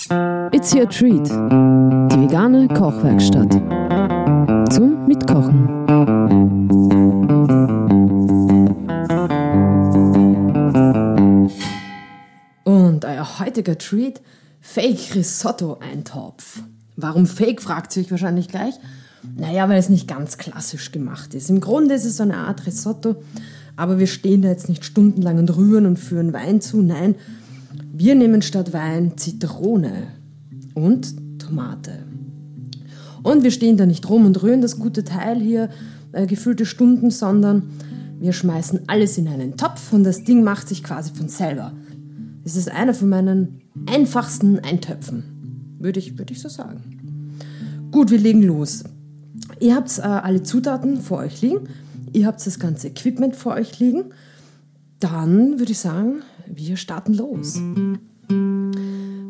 It's your treat. Die vegane Kochwerkstatt. Zum Mitkochen. Und euer heutiger Treat: Fake Risotto-Eintopf. Warum Fake, fragt ihr euch wahrscheinlich gleich. Naja, weil es nicht ganz klassisch gemacht ist. Im Grunde ist es so eine Art Risotto, aber wir stehen da jetzt nicht stundenlang und rühren und führen Wein zu. Nein, wir nehmen statt Wein Zitrone und Tomate. Und wir stehen da nicht rum und rühren das gute Teil hier äh, gefüllte Stunden, sondern wir schmeißen alles in einen Topf und das Ding macht sich quasi von selber. Es ist einer von meinen einfachsten Eintöpfen, würde ich, würde ich so sagen. Gut, wir legen los. Ihr habt äh, alle Zutaten vor euch liegen, ihr habt das ganze Equipment vor euch liegen. Dann würde ich sagen, wir starten los.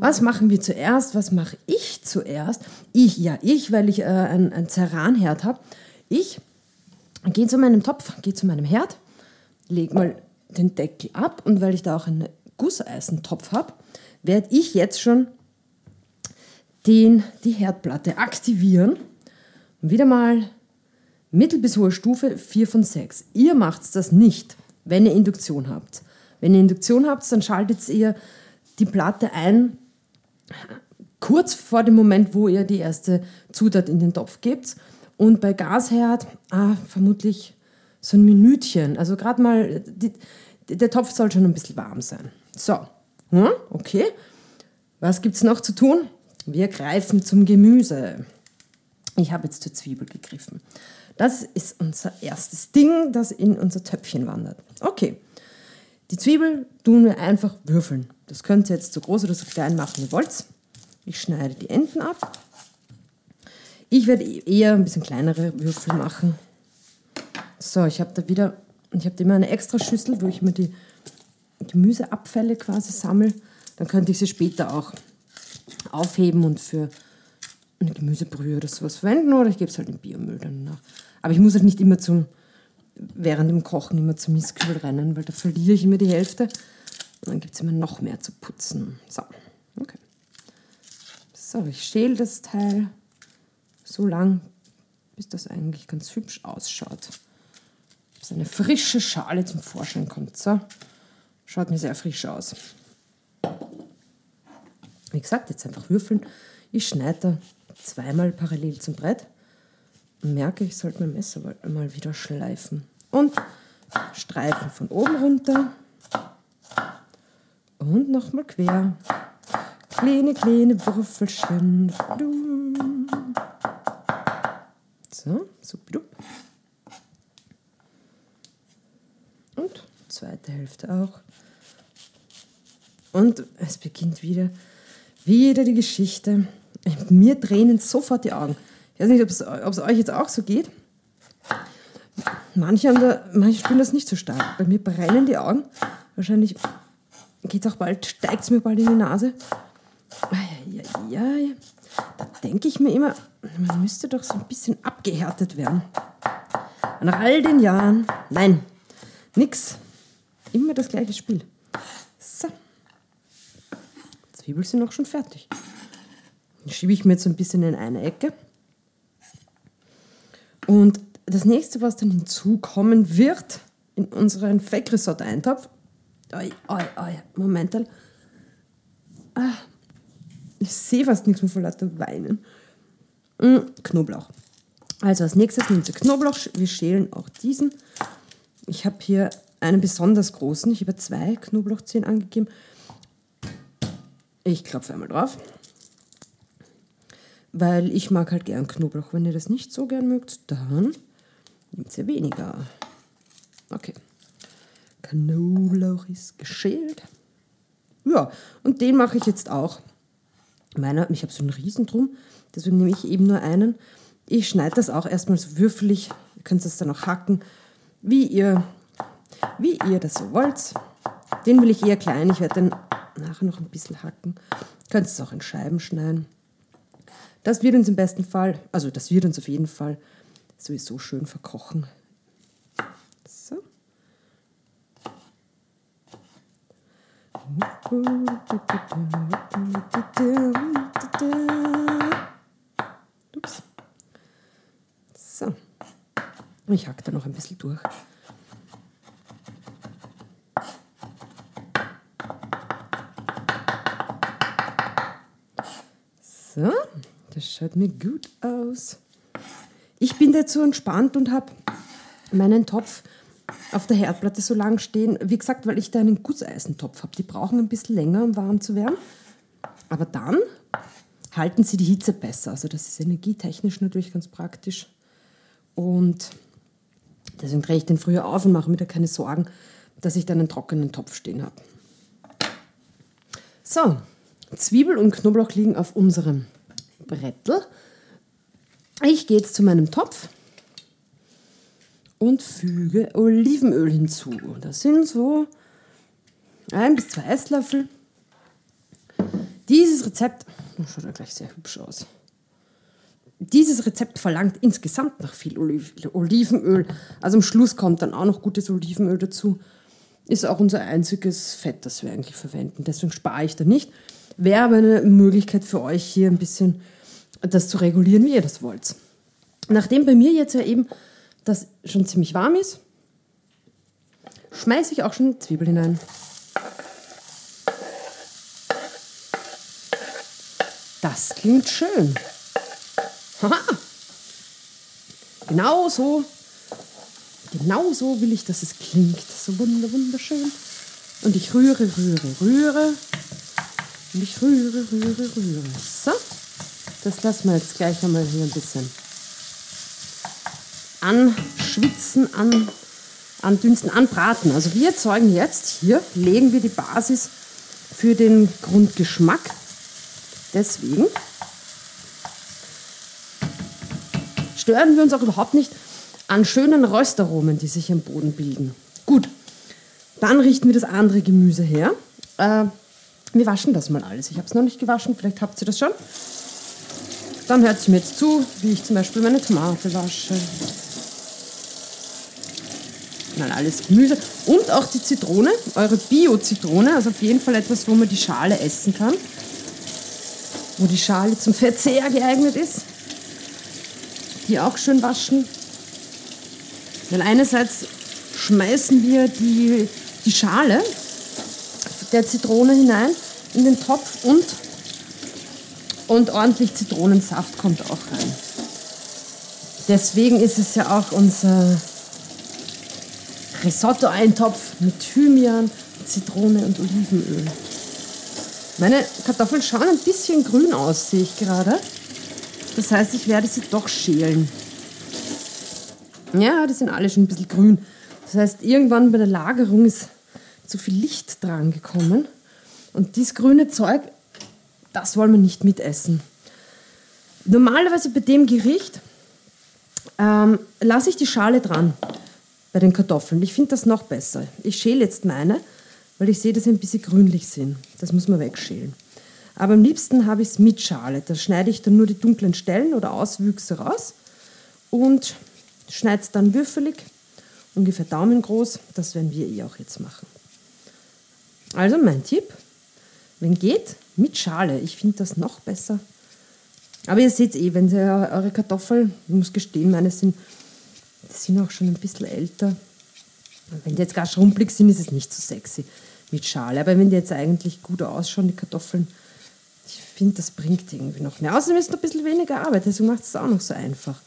Was machen wir zuerst? Was mache ich zuerst? Ich, ja, ich, weil ich äh, ein, ein Ceranherd habe. Ich gehe zu meinem Topf, gehe zu meinem Herd, lege mal den Deckel ab und weil ich da auch einen Gusseisentopf habe, werde ich jetzt schon den, die Herdplatte aktivieren. Und wieder mal mittel bis hohe Stufe 4 von 6. Ihr macht das nicht, wenn ihr Induktion habt. Wenn ihr Induktion habt, dann schaltet ihr die Platte ein, kurz vor dem Moment, wo ihr die erste Zutat in den Topf gebt. Und bei Gasherd ah, vermutlich so ein Minütchen. Also gerade mal, die, der Topf soll schon ein bisschen warm sein. So, hm, okay. Was gibt es noch zu tun? Wir greifen zum Gemüse. Ich habe jetzt zur Zwiebel gegriffen. Das ist unser erstes Ding, das in unser Töpfchen wandert. Okay. Die Zwiebel tun wir einfach würfeln. Das könnt ihr jetzt so groß oder so klein machen, wie ihr wollt. Ich schneide die Enden ab. Ich werde eher ein bisschen kleinere Würfel machen. So, ich habe da wieder, ich habe immer eine extra Schüssel, wo ich mir die Gemüseabfälle quasi sammle. Dann könnte ich sie später auch aufheben und für eine Gemüsebrühe oder sowas verwenden oder ich gebe es halt in Biomüll dann nach. Aber ich muss halt nicht immer zum, während dem Kochen immer zum Mistkübel rennen, weil da verliere ich immer die Hälfte und dann gibt es immer noch mehr zu putzen. So, okay. So, ich schäle das Teil so lang, bis das eigentlich ganz hübsch ausschaut. Bis eine frische Schale zum Vorschein kommt. So, schaut mir sehr frisch aus. Wie gesagt, jetzt einfach würfeln. Ich schneide zweimal parallel zum Brett merke, ich sollte mein Messer mal wieder schleifen. Und Streifen von oben runter und nochmal quer. Kleine, kleine Würfelchen. So, supidup. Und zweite Hälfte auch. Und es beginnt wieder, wieder die Geschichte. Mir tränen sofort die Augen. Ich weiß nicht, ob es euch jetzt auch so geht. Manche, haben da, manche spüren das nicht so stark. Bei mir brennen die Augen. Wahrscheinlich geht auch bald, steigt es mir bald in die Nase. Ja, ja, ja. Da denke ich mir immer, man müsste doch so ein bisschen abgehärtet werden. Nach all den Jahren, nein, nix. Immer das gleiche Spiel. So. Zwiebeln sind auch schon fertig. Die schiebe ich mir jetzt so ein bisschen in eine Ecke. Und das nächste, was dann hinzukommen wird in unseren Fake Risotto Eintopf, oi, oi, oi, Moment, ah, ich sehe fast nichts mehr vor lauter Weinen. Mm, Knoblauch. Also als nächstes nehmen Sie Knoblauch. Wir schälen auch diesen. Ich habe hier einen besonders großen. Ich habe zwei Knoblauchzehen angegeben. Ich klopfe einmal drauf. Weil ich mag halt gern Knoblauch. Wenn ihr das nicht so gern mögt, dann nehmt ihr weniger. Okay. Knoblauch ist geschält. Ja, und den mache ich jetzt auch. Meiner, ich habe so einen Riesen drum, deswegen nehme ich eben nur einen. Ich schneide das auch erstmal so würfelig. Ihr könnt es dann auch hacken, wie ihr, wie ihr das so wollt. Den will ich eher klein. Ich werde den nachher noch ein bisschen hacken. Ihr könnt es auch in Scheiben schneiden. Das wird uns im besten Fall, also das wird uns auf jeden Fall sowieso schön verkochen. So. Ups. So. Ich hack da noch ein bisschen durch. So, das schaut mir gut aus. Ich bin dazu entspannt und habe meinen Topf auf der Herdplatte so lang stehen. Wie gesagt, weil ich da einen Gusseisentopf habe. Die brauchen ein bisschen länger, um warm zu werden. Aber dann halten sie die Hitze besser. Also das ist energietechnisch natürlich ganz praktisch. Und deswegen drehe ich den früher auf und mache mir da keine Sorgen, dass ich dann einen trockenen Topf stehen habe. So, Zwiebel und Knoblauch liegen auf unserem Brettel. Ich gehe jetzt zu meinem Topf und füge Olivenöl hinzu. Das sind so ein bis zwei Esslöffel. Dieses Rezept, schaut ja gleich sehr hübsch aus. Dieses Rezept verlangt insgesamt nach viel Olivenöl. Also am Schluss kommt dann auch noch gutes Olivenöl dazu. Ist auch unser einziges Fett, das wir eigentlich verwenden. Deswegen spare ich da nicht. Wäre aber eine Möglichkeit für euch hier ein bisschen das zu regulieren, wie ihr das wollt. Nachdem bei mir jetzt ja eben das schon ziemlich warm ist, schmeiße ich auch schon Zwiebel hinein. Das klingt schön. Haha. Genau so, genau so will ich, dass es klingt. So wunder, wunderschön. Und ich rühre, rühre, rühre. Und ich rühre, rühre, rühre. So, das lassen wir jetzt gleich einmal hier ein bisschen anschwitzen, an, andünsten, anbraten. Also wir erzeugen jetzt hier, legen wir die Basis für den Grundgeschmack. Deswegen stören wir uns auch überhaupt nicht an schönen Röstaromen, die sich am Boden bilden. Gut, dann richten wir das andere Gemüse her. Äh, wir waschen das mal alles. Ich habe es noch nicht gewaschen, vielleicht habt ihr das schon. Dann hört ihr mir jetzt zu, wie ich zum Beispiel meine Tomate wasche. Dann alles Gemüse und auch die Zitrone, eure Bio-Zitrone, also auf jeden Fall etwas, wo man die Schale essen kann, wo die Schale zum Verzehr geeignet ist. Die auch schön waschen. Weil einerseits schmeißen wir die, die Schale der Zitrone hinein in den Topf und, und ordentlich Zitronensaft kommt auch rein. Deswegen ist es ja auch unser Risotto-Eintopf mit Thymian, Zitrone und Olivenöl. Meine Kartoffeln schauen ein bisschen grün aus, sehe ich gerade. Das heißt, ich werde sie doch schälen. Ja, die sind alle schon ein bisschen grün. Das heißt, irgendwann bei der Lagerung ist zu viel Licht dran gekommen. Und dieses grüne Zeug, das wollen wir nicht mitessen. Normalerweise bei dem Gericht ähm, lasse ich die Schale dran bei den Kartoffeln. Ich finde das noch besser. Ich schäle jetzt meine, weil ich sehe, dass sie ein bisschen grünlich sind. Das muss man wegschälen. Aber am liebsten habe ich es mit Schale. Da schneide ich dann nur die dunklen Stellen oder Auswüchse raus und schneide es dann würfelig, ungefähr daumengroß. Das werden wir eh auch jetzt machen. Also mein Tipp, wenn geht, mit Schale. Ich finde das noch besser. Aber ihr seht eh, wenn ihr eure Kartoffeln, ich muss gestehen, meine sind die sind auch schon ein bisschen älter. Wenn die jetzt gar schrumpelig sind, ist es nicht so sexy mit Schale. Aber wenn die jetzt eigentlich gut ausschauen, die Kartoffeln, ich finde, das bringt irgendwie noch mehr. Außerdem ist es ein bisschen weniger Arbeit, deswegen macht es auch noch so einfach.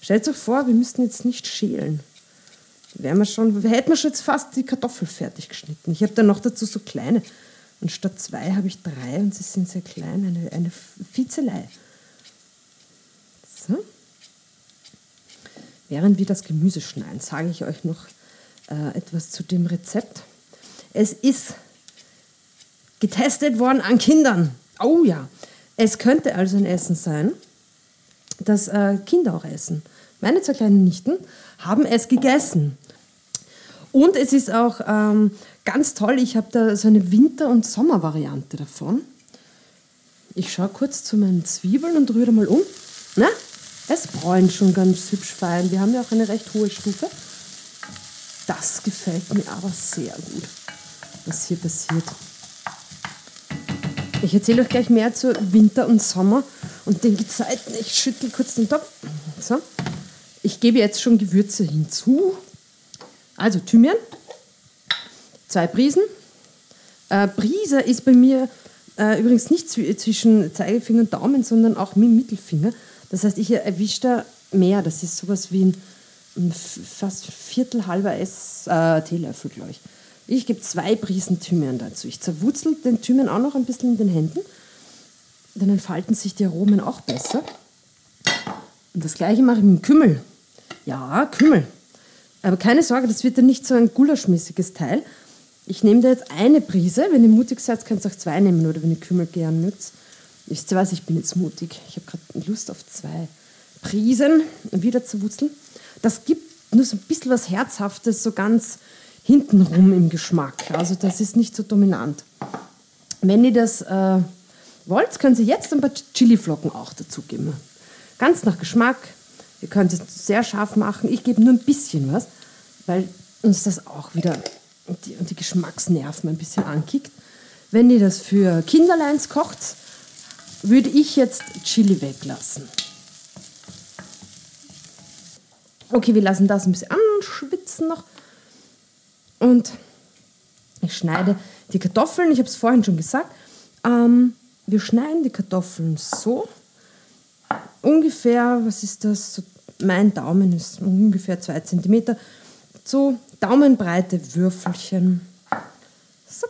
Stellt euch vor, wir müssten jetzt nicht schälen. Wären wir schon, hätten wir schon jetzt fast die Kartoffel fertig geschnitten. Ich habe dann noch dazu so kleine. Und statt zwei habe ich drei und sie sind sehr klein, eine, eine Vizelei. So. Während wir das Gemüse schneiden, sage ich euch noch äh, etwas zu dem Rezept. Es ist getestet worden an Kindern. Oh ja, es könnte also ein Essen sein, das äh, Kinder auch essen. Meine zwei kleinen Nichten haben es gegessen. Und es ist auch ähm, ganz toll, ich habe da so eine Winter- und Sommervariante davon. Ich schaue kurz zu meinen Zwiebeln und rühre mal um. Na, es bräunt schon ganz hübsch fein. Wir haben ja auch eine recht hohe Stufe. Das gefällt mir aber sehr gut, was hier passiert. Ich erzähle euch gleich mehr zu Winter und Sommer und den Gezeiten. Ich schüttel kurz den Topf. So. Ich gebe jetzt schon Gewürze hinzu. Also Thymian, zwei Prisen. Äh, Prise ist bei mir äh, übrigens nicht zwischen Zeigefinger und Daumen, sondern auch mit dem Mittelfinger. Das heißt, ich erwische da mehr. Das ist sowas wie ein, ein fast Viertel halber Ess, äh, Teelöffel, glaube ich. Ich gebe zwei Prisen Thymian dazu. Ich zerwurzel den Thymian auch noch ein bisschen in den Händen. Dann entfalten sich die Aromen auch besser. Und das gleiche mache ich mit dem Kümmel. Ja, Kümmel. Aber keine Sorge, das wird dann nicht so ein gulaschmäßiges Teil. Ich nehme da jetzt eine Prise. Wenn ihr mutig seid, könnt ihr auch zwei nehmen oder wenn ihr Kümmel gern mögt. Ihr was, ich bin jetzt mutig. Ich habe gerade Lust auf zwei Prisen wieder zu wurzeln. Das gibt nur so ein bisschen was Herzhaftes, so ganz hintenrum im Geschmack. Also das ist nicht so dominant. Wenn ihr das äh, wollt, könnt ihr jetzt ein paar Chiliflocken auch dazugeben. Ganz nach Geschmack. Ihr könnt es sehr scharf machen. Ich gebe nur ein bisschen was, weil uns das auch wieder die, die Geschmacksnerven ein bisschen ankickt. Wenn ihr das für Kinderleins kocht, würde ich jetzt Chili weglassen. Okay, wir lassen das ein bisschen anschwitzen noch. Und ich schneide die Kartoffeln, ich habe es vorhin schon gesagt, ähm, wir schneiden die Kartoffeln so ungefähr, was ist das? So, mein Daumen ist ungefähr zwei Zentimeter. So daumenbreite Würfelchen. So.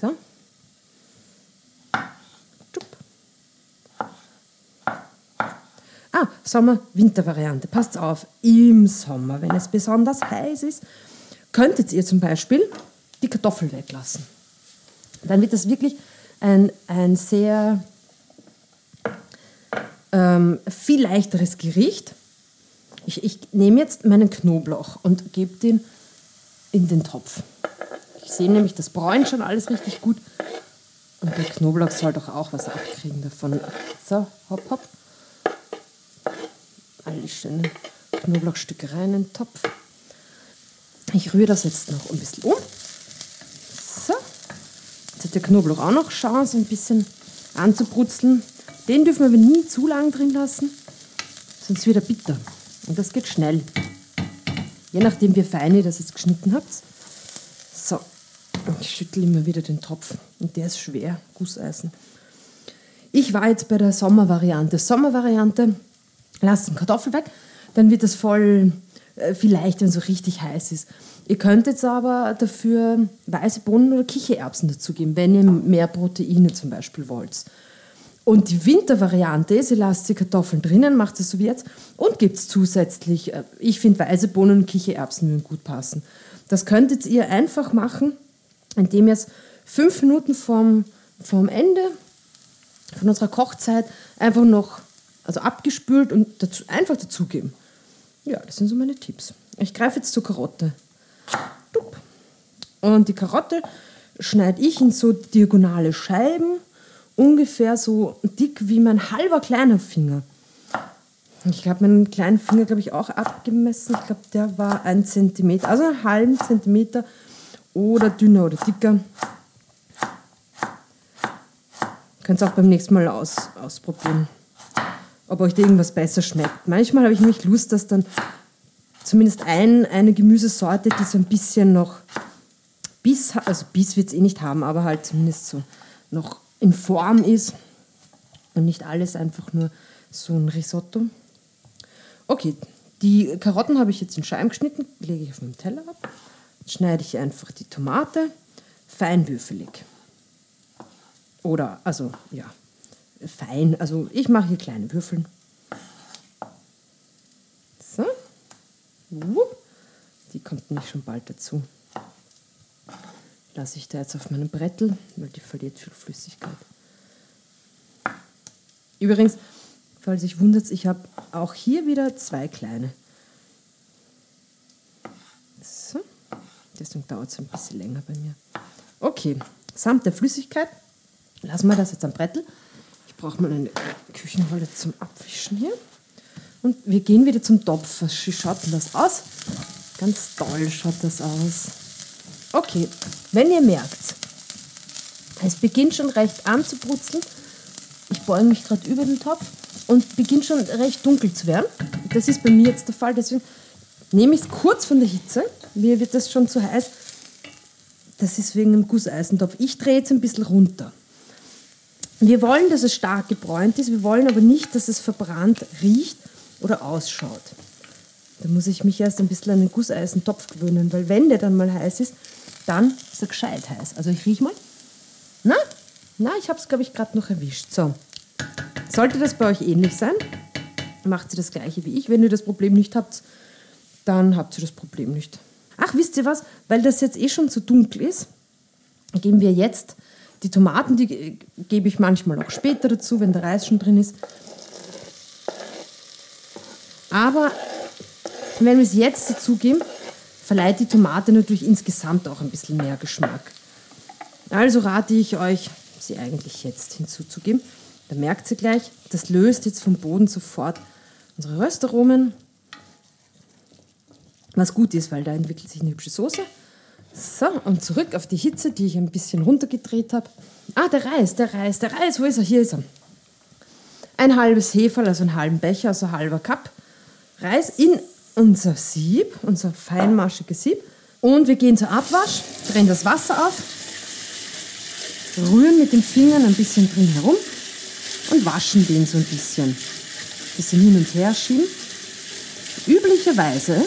So. Ah, Sommer-Winter-Variante. Passt auf, im Sommer, wenn es besonders heiß ist, könntet ihr zum Beispiel die Kartoffeln weglassen. Dann wird das wirklich ein, ein sehr ähm, viel leichteres Gericht. Ich, ich nehme jetzt meinen Knoblauch und gebe den in den Topf. Ich sehe nämlich, das bräunt schon alles richtig gut. Und der Knoblauch soll doch auch was abkriegen davon. So, hopp, hopp alle schönen Knoblauchstücke rein in den Topf. Ich rühre das jetzt noch ein bisschen um. So. Jetzt hat der Knoblauch auch noch Chance, ein bisschen anzubrutzeln. Den dürfen wir aber nie zu lang drin lassen, sonst wird er bitter. Und das geht schnell. Je nachdem, wie fein ihr das jetzt geschnitten habt. So, ich schüttle immer wieder den Topf. Und der ist schwer, Gusseisen. Ich war jetzt bei der Sommervariante. Sommervariante lasst den Kartoffel weg, dann wird das voll äh, viel leichter, wenn es so richtig heiß ist. Ihr könnt jetzt aber dafür weiße Bohnen oder Kichererbsen dazugeben, wenn ihr mehr Proteine zum Beispiel wollt. Und die Wintervariante ist, ihr lasst die Kartoffeln drinnen, macht es so wie jetzt und gebt zusätzlich, äh, ich finde weiße Bohnen und Kichererbsen würden gut passen. Das könntet ihr einfach machen, indem ihr es fünf Minuten vorm, vorm Ende von unserer Kochzeit einfach noch also abgespült und dazu, einfach dazugeben. Ja, das sind so meine Tipps. Ich greife jetzt zur Karotte. Und die Karotte schneide ich in so diagonale Scheiben, ungefähr so dick wie mein halber kleiner Finger. Ich habe meinen kleinen Finger, glaube ich, auch abgemessen. Ich glaube, der war ein Zentimeter, also einen halben Zentimeter oder dünner oder dicker. Könnt ihr auch beim nächsten Mal aus, ausprobieren ob euch da irgendwas besser schmeckt. Manchmal habe ich nämlich Lust, dass dann zumindest ein, eine Gemüsesorte, die so ein bisschen noch Biss, also Biss wird es eh nicht haben, aber halt zumindest so noch in Form ist und nicht alles einfach nur so ein Risotto. Okay, die Karotten habe ich jetzt in Scheiben geschnitten, lege ich auf meinen Teller ab. Jetzt schneide ich einfach die Tomate feinwürfelig. Oder, also, ja, fein. Also ich mache hier kleine Würfel. So. Die kommt nicht schon bald dazu. Lasse ich da jetzt auf meinem Brettel, weil die verliert viel Flüssigkeit. Übrigens, falls sich wundert, ich habe auch hier wieder zwei kleine. So. Deswegen dauert es ein bisschen länger bei mir. Okay, samt der Flüssigkeit lassen wir das jetzt am Brettel braucht man eine Küchenrolle zum Abwischen hier. Und wir gehen wieder zum Topf. Wie schaut das aus? Ganz toll schaut das aus. Okay, wenn ihr merkt, Es beginnt schon recht anzubrutzeln. Ich beuge mich gerade über den Topf und beginnt schon recht dunkel zu werden. Das ist bei mir jetzt der Fall, deswegen nehme ich es kurz von der Hitze. Mir wird das schon zu heiß. Das ist wegen dem Gusseisentopf. Ich drehe jetzt ein bisschen runter. Wir wollen, dass es stark gebräunt ist, wir wollen aber nicht, dass es verbrannt riecht oder ausschaut. Da muss ich mich erst ein bisschen an den Gusseisentopf gewöhnen, weil wenn der dann mal heiß ist, dann ist er gescheit heiß. Also ich rieche mal. Na, na, ich habe es, glaube ich, gerade noch erwischt. So, sollte das bei euch ähnlich sein, macht ihr das gleiche wie ich. Wenn ihr das Problem nicht habt, dann habt ihr das Problem nicht. Ach, wisst ihr was? Weil das jetzt eh schon zu dunkel ist, geben wir jetzt die Tomaten, die gebe ich manchmal auch später dazu, wenn der Reis schon drin ist. Aber wenn wir es jetzt dazugeben, verleiht die Tomate natürlich insgesamt auch ein bisschen mehr Geschmack. Also rate ich euch, sie eigentlich jetzt hinzuzugeben. Da merkt ihr gleich, das löst jetzt vom Boden sofort unsere Röstaromen. Was gut ist, weil da entwickelt sich eine hübsche Soße. So, und zurück auf die Hitze, die ich ein bisschen runtergedreht habe. Ah, der Reis, der Reis, der Reis, wo ist er? Hier ist er. Ein halbes Heferl, also einen halben Becher, also ein halber Cup. Reis in unser Sieb, unser feinmaschiges Sieb. Und wir gehen zur Abwasch, drehen das Wasser auf, rühren mit den Fingern ein bisschen drin herum und waschen den so ein bisschen. Ein bisschen hin und her schieben. Üblicherweise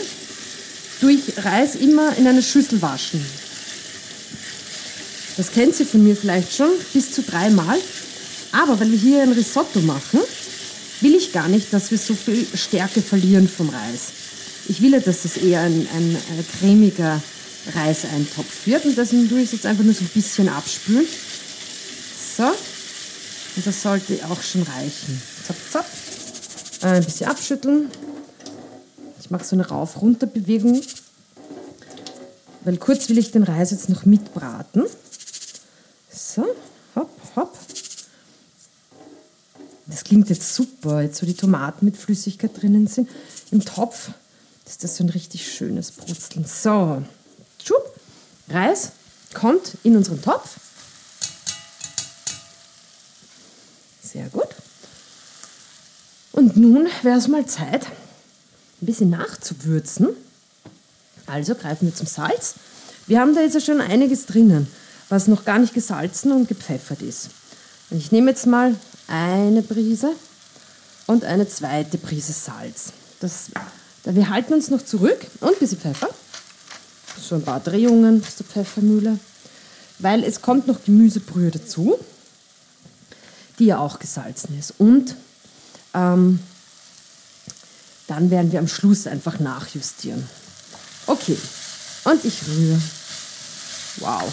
durch Reis immer in eine Schüssel waschen. Das kennt Sie von mir vielleicht schon, bis zu dreimal. Aber weil wir hier ein Risotto machen, will ich gar nicht, dass wir so viel Stärke verlieren vom Reis. Ich will ja, dass es eher ein, ein, ein cremiger Reiseintopf wird und deswegen tue ich es jetzt einfach nur so ein bisschen abspülen. So, und das sollte auch schon reichen. Zap, zap. Ein bisschen abschütteln. Ich mache so eine Rauf-Runter-Bewegung, weil kurz will ich den Reis jetzt noch mitbraten. So, hopp, hopp. Das klingt jetzt super, jetzt wo die Tomaten mit Flüssigkeit drinnen sind. Im Topf ist das so ein richtig schönes Brutzeln. So, Schub. Reis kommt in unseren Topf. Sehr gut. Und nun wäre es mal Zeit, ein bisschen nachzuwürzen. Also greifen wir zum Salz. Wir haben da jetzt schon einiges drinnen, was noch gar nicht gesalzen und gepfeffert ist. Und ich nehme jetzt mal eine Prise und eine zweite Prise Salz. Das, wir halten uns noch zurück und ein bisschen Pfeffer. So ein paar Drehungen aus der Pfeffermühle. Weil es kommt noch Gemüsebrühe dazu, die ja auch gesalzen ist. Und ähm, dann werden wir am Schluss einfach nachjustieren. Okay, und ich rühre. Wow.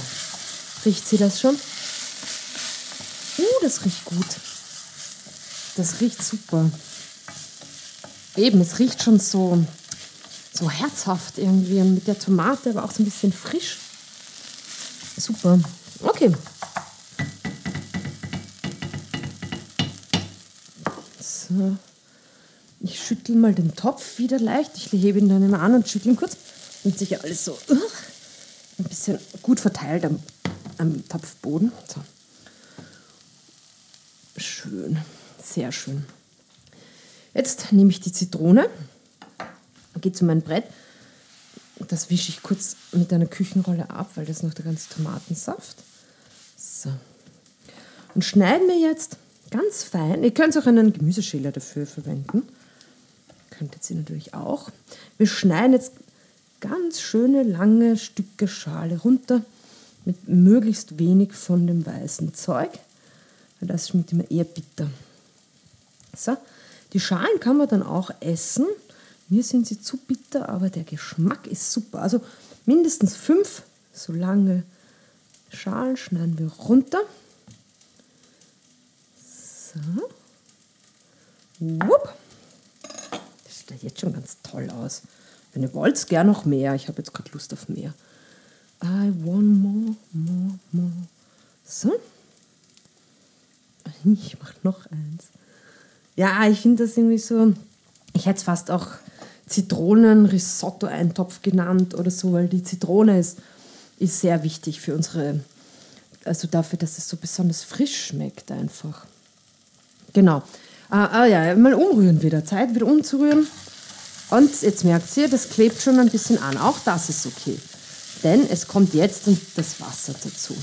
Riecht sie das schon? Uh, das riecht gut. Das riecht super. Eben, es riecht schon so, so herzhaft irgendwie mit der Tomate, aber auch so ein bisschen frisch. Super. Okay. So. Ich schüttel mal den Topf wieder leicht. Ich hebe ihn dann immer an und schüttle ihn kurz, damit sich alles so uh, ein bisschen gut verteilt am, am Topfboden. So. Schön, sehr schön. Jetzt nehme ich die Zitrone, gehe zu meinem Brett. Das wische ich kurz mit einer Küchenrolle ab, weil das noch der ganze Tomatensaft. So. Und schneiden wir jetzt ganz fein. Ihr könnt auch einen Gemüseschäler dafür verwenden könntet ihr natürlich auch. Wir schneiden jetzt ganz schöne lange Stücke Schale runter mit möglichst wenig von dem weißen Zeug, weil das schmeckt immer eher bitter. So, die Schalen kann man dann auch essen. Mir sind sie zu bitter, aber der Geschmack ist super. Also mindestens fünf so lange Schalen schneiden wir runter. So. Wupp sieht jetzt schon ganz toll aus. Wenn ihr wollt, gern noch mehr. Ich habe jetzt gerade Lust auf mehr. I want more, more, more. So. Ich mache noch eins. Ja, ich finde das irgendwie so. Ich hätte es fast auch Zitronen-Risotto-Eintopf genannt oder so, weil die Zitrone ist, ist sehr wichtig für unsere also dafür, dass es so besonders frisch schmeckt einfach. Genau. Ah, ah ja, mal umrühren wieder. Zeit wieder umzurühren. Und jetzt merkt ihr, das klebt schon ein bisschen an. Auch das ist okay. Denn es kommt jetzt das Wasser dazu.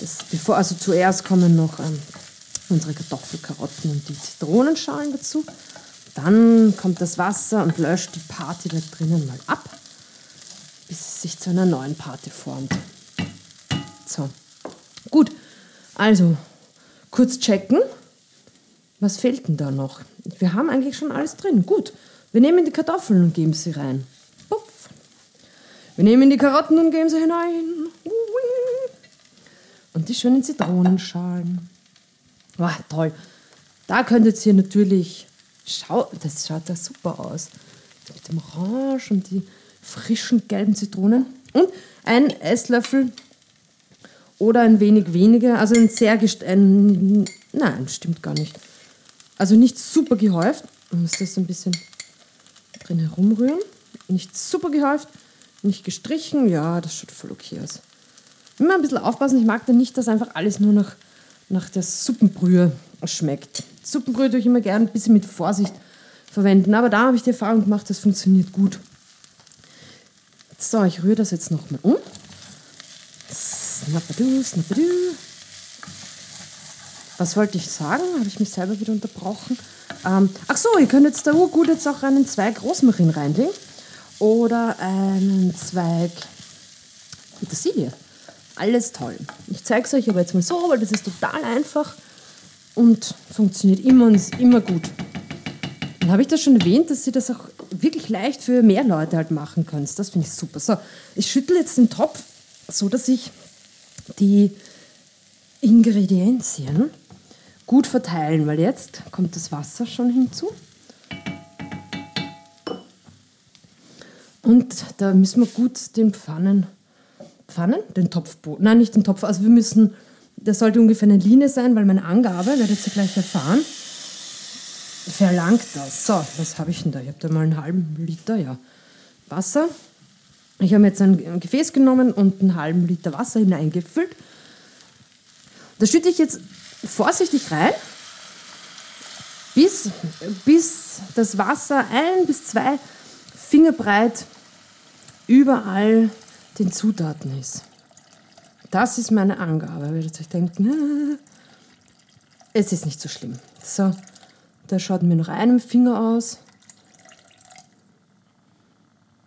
Das, bevor, also zuerst kommen noch ähm, unsere Kartoffelkarotten und die Zitronenschalen dazu. Dann kommt das Wasser und löscht die Party da drinnen mal ab, bis es sich zu einer neuen Party formt. So, gut. Also, kurz checken. Was fehlt denn da noch? Wir haben eigentlich schon alles drin. Gut. Wir nehmen die Kartoffeln und geben sie rein. Puff. Wir nehmen die Karotten und geben sie hinein. Und die schönen Zitronenschalen. Wow, toll. Da könntet ihr natürlich. Schau, das schaut da super aus. Mit dem Orange und die frischen gelben Zitronen. Und ein Esslöffel oder ein wenig weniger. Also ein sehr. Ein, nein, stimmt gar nicht. Also nicht super gehäuft. Man muss das ein bisschen drin herumrühren. Nicht super gehäuft, nicht gestrichen. Ja, das schaut voll okay aus. Immer ein bisschen aufpassen. Ich mag da nicht, dass einfach alles nur nach, nach der Suppenbrühe schmeckt. Suppenbrühe tue ich immer gerne ein bisschen mit Vorsicht verwenden. Aber da habe ich die Erfahrung gemacht, das funktioniert gut. So, ich rühre das jetzt nochmal um. Snappadu, snappadu. Was wollte ich sagen? Habe ich mich selber wieder unterbrochen? Ähm, ach so, ihr könnt jetzt da gut jetzt auch einen Zweig Rosmarin reinlegen oder einen Zweig Petersilie. Alles toll. Ich zeige es euch aber jetzt mal so, weil das ist total einfach und funktioniert immer und immer gut. Dann habe ich das schon erwähnt, dass ihr das auch wirklich leicht für mehr Leute halt machen könnt. Das finde ich super. So, ich schüttle jetzt den Topf so, dass ich die Ingredienzien gut verteilen, weil jetzt kommt das Wasser schon hinzu. Und da müssen wir gut den Pfannen, Pfannen, den Topfboden, nein, nicht den Topf, also wir müssen, das sollte ungefähr eine Linie sein, weil meine Angabe, werdet ihr gleich erfahren, verlangt das. So, was habe ich denn da? Ich habe da mal einen halben Liter, ja, Wasser. Ich habe jetzt ein Gefäß genommen und einen halben Liter Wasser hineingefüllt. Da schütte ich jetzt vorsichtig rein, bis, bis das Wasser ein bis zwei Finger breit überall den Zutaten ist. Das ist meine Angabe. Ihr werdet euch denken, es ist nicht so schlimm. So, da schaut mir noch einem Finger aus.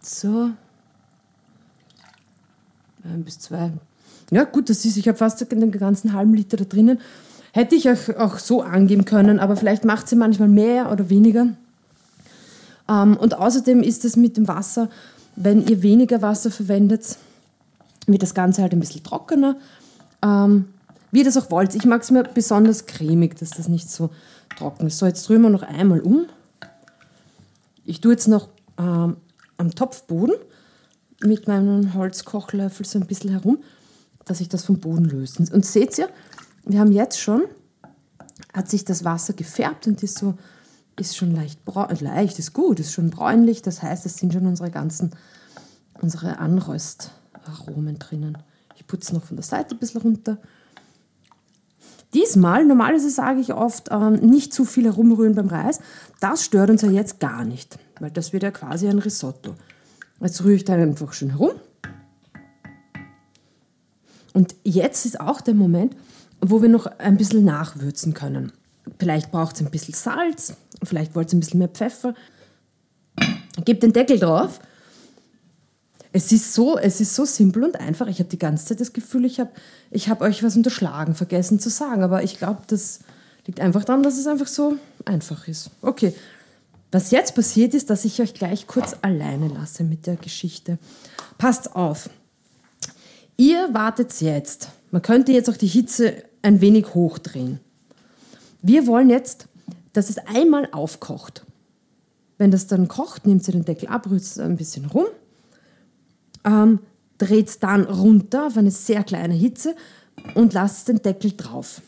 So. Ein bis zwei. Ja, gut, das ist, ich habe fast den ganzen halben Liter da drinnen. Hätte ich euch auch so angeben können, aber vielleicht macht sie manchmal mehr oder weniger. Ähm, und außerdem ist es mit dem Wasser, wenn ihr weniger Wasser verwendet, wird das Ganze halt ein bisschen trockener. Ähm, wie ihr das auch wollt. Ich mag es mir besonders cremig, dass das nicht so trocken ist. So, jetzt rühren wir noch einmal um. Ich tue jetzt noch ähm, am Topfboden mit meinem Holzkochlöffel so ein bisschen herum, dass ich das vom Boden löse. Und seht ihr, wir haben jetzt schon, hat sich das Wasser gefärbt und ist so, ist schon leicht, braun, leicht ist gut, ist schon bräunlich. Das heißt, es sind schon unsere ganzen, unsere Anröstaromen drinnen. Ich putze noch von der Seite ein bisschen runter. Diesmal, normalerweise sage ich oft, ähm, nicht zu viel herumrühren beim Reis. Das stört uns ja jetzt gar nicht, weil das wird ja quasi ein Risotto. Jetzt rühre ich da einfach schön herum. Und jetzt ist auch der Moment, wo wir noch ein bisschen nachwürzen können. Vielleicht braucht es ein bisschen Salz, vielleicht wollt ihr ein bisschen mehr Pfeffer. Gebt den Deckel drauf. Es ist so, es ist so simpel und einfach. Ich habe die ganze Zeit das Gefühl, ich habe ich hab euch was unterschlagen, vergessen zu sagen. Aber ich glaube, das liegt einfach daran, dass es einfach so einfach ist. Okay, was jetzt passiert ist, dass ich euch gleich kurz alleine lasse mit der Geschichte. Passt auf. Ihr wartet jetzt. Man könnte jetzt auch die Hitze ein wenig hochdrehen. Wir wollen jetzt, dass es einmal aufkocht. Wenn das dann kocht, nehmt ihr den Deckel ab, rührt es ein bisschen rum, ähm, dreht es dann runter auf eine sehr kleine Hitze und lasst den Deckel drauf.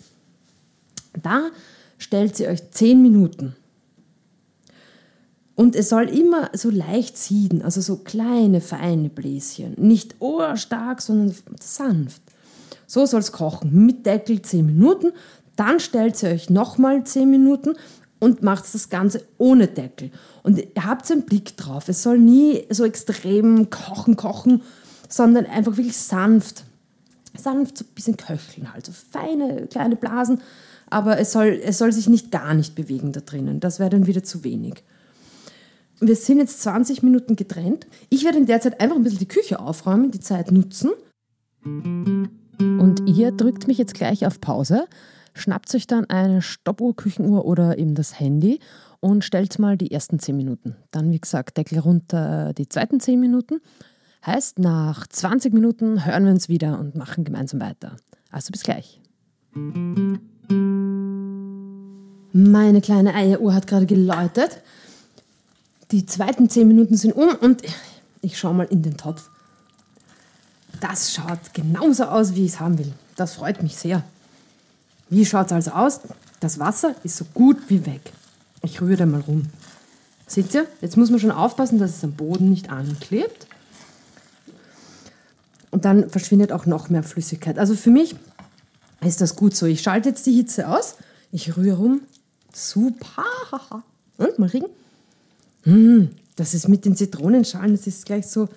Da stellt sie euch 10 Minuten. Und es soll immer so leicht sieden, also so kleine, feine Bläschen. Nicht ohrstark, sondern sanft. So soll es kochen. Mit Deckel 10 Minuten. Dann stellt ihr euch nochmal 10 Minuten und macht das Ganze ohne Deckel. Und ihr habt einen Blick drauf. Es soll nie so extrem kochen, kochen, sondern einfach wirklich sanft. Sanft so ein bisschen köcheln, halt so feine kleine Blasen. Aber es soll, es soll sich nicht gar nicht bewegen da drinnen. Das wäre dann wieder zu wenig. Wir sind jetzt 20 Minuten getrennt. Ich werde in der Zeit einfach ein bisschen die Küche aufräumen, die Zeit nutzen. Und ihr drückt mich jetzt gleich auf Pause, schnappt euch dann eine Stoppuhr, Küchenuhr oder eben das Handy und stellt mal die ersten 10 Minuten. Dann, wie gesagt, Deckel runter die zweiten 10 Minuten. Heißt, nach 20 Minuten hören wir uns wieder und machen gemeinsam weiter. Also bis gleich. Meine kleine Eieruhr hat gerade geläutet. Die zweiten 10 Minuten sind um und ich schaue mal in den Topf. Das schaut genauso aus, wie ich es haben will. Das freut mich sehr. Wie schaut es also aus? Das Wasser ist so gut wie weg. Ich rühre da mal rum. Seht ihr? Jetzt muss man schon aufpassen, dass es am Boden nicht anklebt. Und dann verschwindet auch noch mehr Flüssigkeit. Also für mich ist das gut so. Ich schalte jetzt die Hitze aus. Ich rühre rum. Super. Und mal riechen. Mmh, das ist mit den Zitronenschalen, das ist gleich so,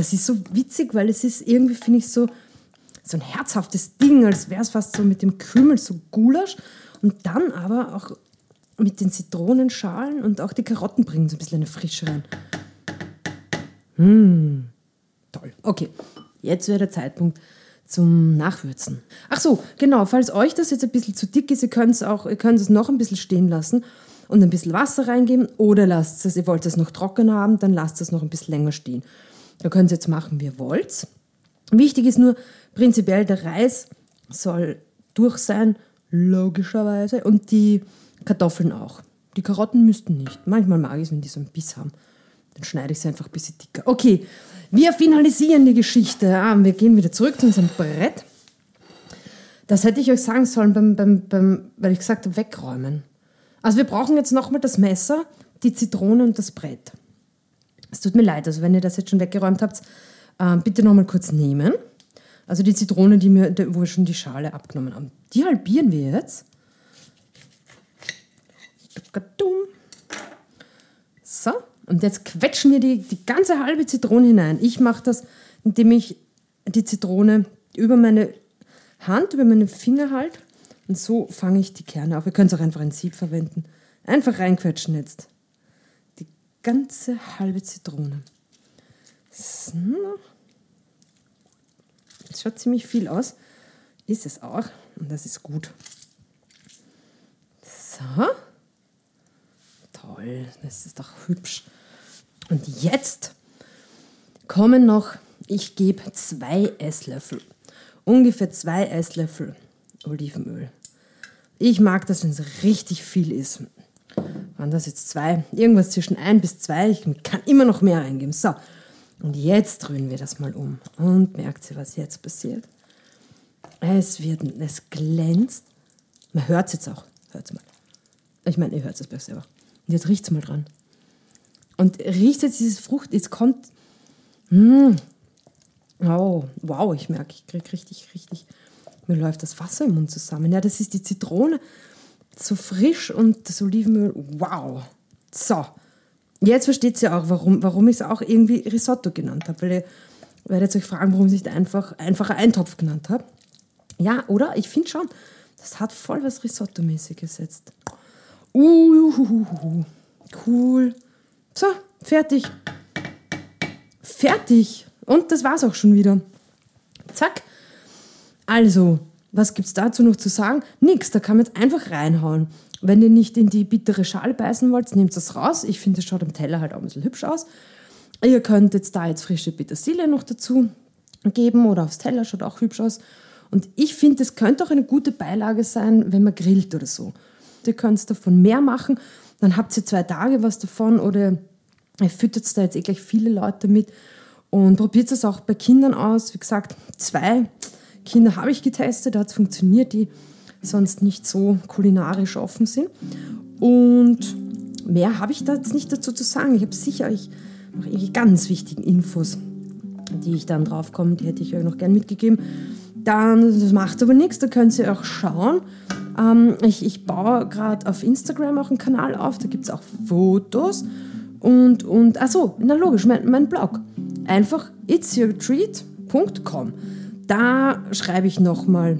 das ist so witzig, weil es ist irgendwie, finde ich, so, so ein herzhaftes Ding, als wäre es fast so mit dem Kümmel so Gulasch. Und dann aber auch mit den Zitronenschalen und auch die Karotten bringen so ein bisschen eine Frische rein. Mmh, toll. Okay, jetzt wäre der Zeitpunkt zum Nachwürzen. Ach so, genau, falls euch das jetzt ein bisschen zu dick ist, ihr könnt es auch, ihr könnt es noch ein bisschen stehen lassen und ein bisschen Wasser reingeben oder lasst es, ihr wollt es noch trocken haben, dann lasst es noch ein bisschen länger stehen. Da könnt ihr jetzt machen, wie ihr wollt. Wichtig ist nur prinzipiell, der Reis soll durch sein, logischerweise, und die Kartoffeln auch. Die Karotten müssten nicht. Manchmal mag ich es, wenn die so einen Biss haben. Dann schneide ich sie einfach ein bisschen dicker. Okay, wir finalisieren die Geschichte. Ah, wir gehen wieder zurück zu unserem Brett. Das hätte ich euch sagen sollen, beim, beim, beim, weil ich gesagt habe, wegräumen. Also wir brauchen jetzt nochmal das Messer, die Zitrone und das Brett. Es tut mir leid, also wenn ihr das jetzt schon weggeräumt habt, äh, bitte nochmal kurz nehmen. Also die Zitrone, die mir, wo wir schon die Schale abgenommen haben. Die halbieren wir jetzt. So, und jetzt quetschen wir die, die ganze halbe Zitrone hinein. Ich mache das, indem ich die Zitrone über meine Hand, über meine Finger halte und so fange ich die Kerne auf. Ihr könnt auch einfach ein Sieb verwenden. Einfach reinquetschen jetzt. Ganze halbe Zitrone. So. Das schaut ziemlich viel aus. Ist es auch. Und das ist gut. So. Toll. Das ist doch hübsch. Und jetzt kommen noch, ich gebe zwei Esslöffel. Ungefähr zwei Esslöffel Olivenöl. Ich mag das, wenn es richtig viel ist. Waren das jetzt zwei? Irgendwas zwischen ein bis zwei. Ich kann immer noch mehr reingeben. So, und jetzt drehen wir das mal um. Und merkt ihr, was jetzt passiert? Es wird, es glänzt. Man hört es jetzt auch. Hört mal. Ich meine, ihr hört es besser selber. Und jetzt riecht es mal dran. Und riecht jetzt diese Frucht, jetzt kommt. Mh, hm. oh, wow, ich merke, ich kriege richtig, richtig mir läuft das Wasser im Mund zusammen. Ja, das ist die Zitrone. So frisch und das Olivenöl. Wow. So. Jetzt versteht ihr auch, warum, warum ich es auch irgendwie Risotto genannt habe. Weil ihr werdet euch fragen, warum ich es nicht einfach einfacher Eintopf genannt habe. Ja, oder? Ich finde schon, das hat voll was Risotto-mäßiges jetzt. Uh, cool. So, fertig. Fertig. Und das war's auch schon wieder. Zack. Also, was gibt es dazu noch zu sagen? Nix, da kann man jetzt einfach reinhauen. Wenn ihr nicht in die bittere Schale beißen wollt, nehmt das raus. Ich finde, es schaut am Teller halt auch ein bisschen hübsch aus. Ihr könnt jetzt da jetzt frische Petersilie noch dazu geben oder aufs Teller, schaut auch hübsch aus. Und ich finde, das könnte auch eine gute Beilage sein, wenn man grillt oder so. Ihr könnt davon mehr machen, dann habt ihr zwei Tage was davon oder ihr füttert da jetzt eh gleich viele Leute mit und probiert es auch bei Kindern aus. Wie gesagt, zwei Kinder habe ich getestet, da hat es funktioniert, die sonst nicht so kulinarisch offen sind. Und mehr habe ich da jetzt nicht dazu zu sagen. Ich habe sicher ich, noch ganz wichtigen Infos, die ich dann drauf komme, die hätte ich euch noch gern mitgegeben. Dann, das macht aber nichts, da könnt ihr auch schauen. Ähm, ich, ich baue gerade auf Instagram auch einen Kanal auf, da gibt es auch Fotos. Und, und achso, na logisch, mein, mein Blog. Einfach itsyourtreat.com. Da schreibe ich nochmal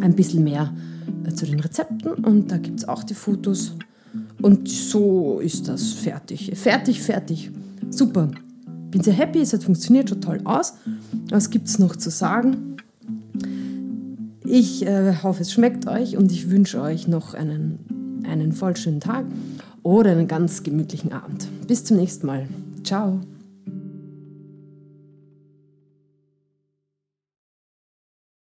ein bisschen mehr äh, zu den Rezepten und da gibt es auch die Fotos. Und so ist das fertig. Fertig, fertig. Super. Bin sehr happy, es hat funktioniert schon toll aus. Was gibt es noch zu sagen? Ich äh, hoffe, es schmeckt euch und ich wünsche euch noch einen, einen voll schönen Tag oder einen ganz gemütlichen Abend. Bis zum nächsten Mal. Ciao.